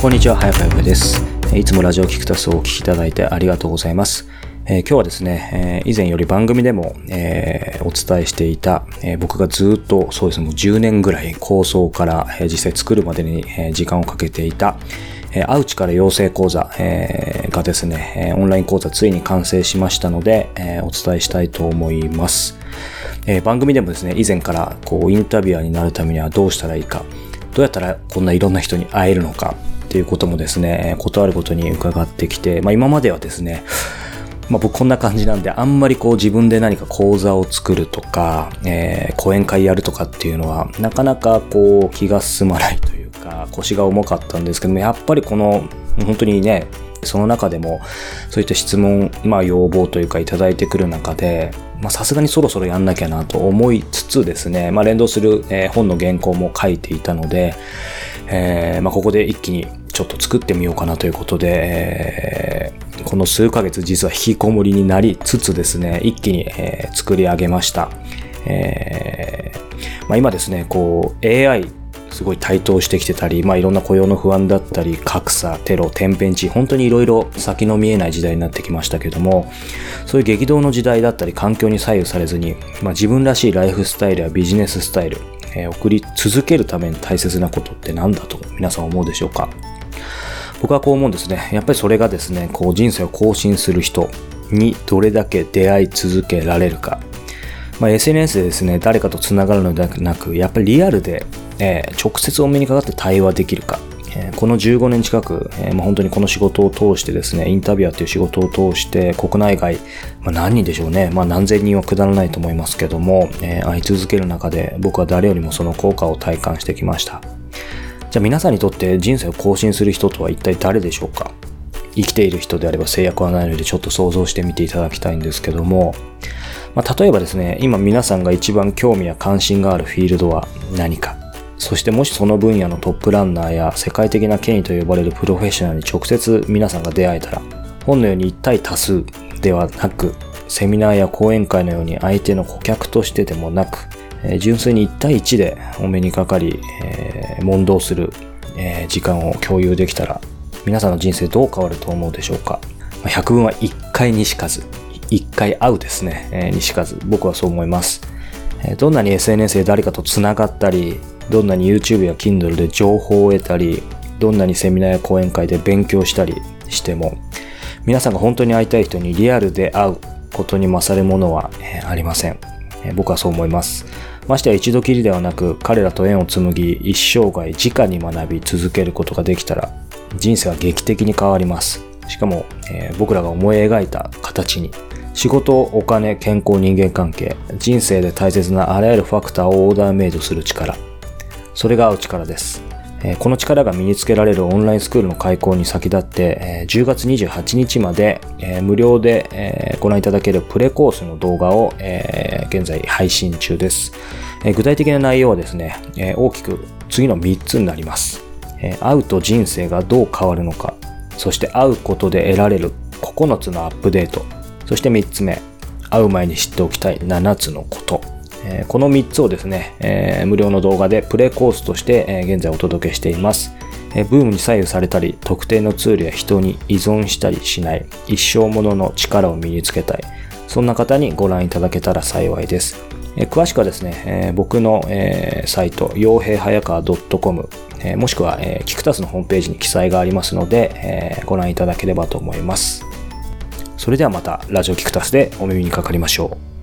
こんにちは、早川洋です。いつもラジオキクタスをお聞きいただいてありがとうございます。えー、今日はですね、えー、以前より番組でも、えー、お伝えしていた、え僕がずっとそうですね、もう10年ぐらい構想から、え実際作るまでに、え時間をかけていた、えアウチから養成講座、えがですね、オンライン講座ついに完成しましたので、えお伝えしたいと思います。え番組でもですね、以前からこうインタビュアーになるためにはどうしたらいいか、どうやったらこんないろんな人に会えるのかっていうこともですね、ことあることに伺ってきて、まあ今まではですね、まあ、僕こんな感じなんで、あんまりこう自分で何か講座を作るとか、えー、講演会やるとかっていうのは、なかなかこう気が進まないというか、腰が重かったんですけども、やっぱりこの、本当にね、その中でも、そういった質問、まあ要望というかいただいてくる中で、まあさすがにそろそろやんなきゃなと思いつつですね、まあ連動する、えー、本の原稿も書いていたので、えー、まあここで一気にちょっと作ってみようかなということで、この数ヶ月実は引きこもりになりつつですね、一気に、えー、作り上げました。えまあ、今ですね、こう AI すごい台頭してきてたり、まあ、いろんな雇用の不安だったり、格差、テロ、天変地、本当にいろいろ先の見えない時代になってきましたけども、そういう激動の時代だったり、環境に左右されずに、まあ、自分らしいライフスタイルやビジネススタイル、え、送り続けるために大切なことって何だと皆さん思うでしょうか？僕はこう思うんですね。やっぱりそれがですね、こう人生を更新する人にどれだけ出会い続けられるか。まあ、SNS でですね、誰かと繋がるのではなく、やっぱりリアルで、えー、直接お目にかかって対話できるか。えー、この15年近く、えー、まあ、本当にこの仕事を通してですね、インタビュアーという仕事を通して、国内外、まあ、何人でしょうね、まあ、何千人はくだらないと思いますけども、え会い続ける中で、僕は誰よりもその効果を体感してきました。じゃあ皆さんにとって人生を更新する人とは一体誰でしょうか？生きている人であれば制約はないのでちょっと想像してみていただきたいんですけども、まあ、例えばですね、今皆さんが一番興味や関心があるフィールドは何か。そしてもしその分野のトップランナーや世界的な権威と呼ばれるプロフェッショナルに直接皆さんが出会えたら、本のように1対多数ではなく、セミナーや講演会のように相手の顧客としてでもなく、純粋に1対1でお目にかかり、えー、問答する、え、時間を共有できたら、皆さんの人生どう変わると思うでしょうか。百聞は1回にしかず、1回会うですね、え、にしかず、僕はそう思います。どんなに SNS で誰かと繋がったり、どんなに YouTube や Kindle で情報を得たり、どんなにセミナーや講演会で勉強したりしても、皆さんが本当に会いたい人にリアルで会うことに勝るものは、ありません。僕はそう思います。ましてや一度きりではなく、彼らと縁を紡ぎ、一生涯直に学び続けることができたら、人生は劇的に変わります。しかも、えー、僕らが思い描いた形に、仕事、お金、健康、人間関係、人生で大切なあらゆるファクターをオーダーメイドする力。それが合う力です。この力が身につけられるオンラインスクールの開講に先立って、10月28日まで、無料で、ご覧いただけるプレコースの動画を、現在配信中です、具体的な内容はですね、大きく次の3つになります、会うと人生がどう変わるのか、そして会うことで得られる9つのアップデート、そして3つ目、会う前に知っておきたい7つのこと。えこの3つをですね、え無料の動画でプレコースとして、え現在お届けしています。えブームに左右されたり、特定のツールや人に依存したりしない、一生ものの力を身につけたい。そんな方にご覧いただけたら幸いです。え詳しくはですね、え僕の、えサイト、傭兵早川 .com、えもしくは、えキクタスのホームページに記載がありますので、えご覧いただければと思います。それではまたラジオキクタスでお耳にかかりましょう。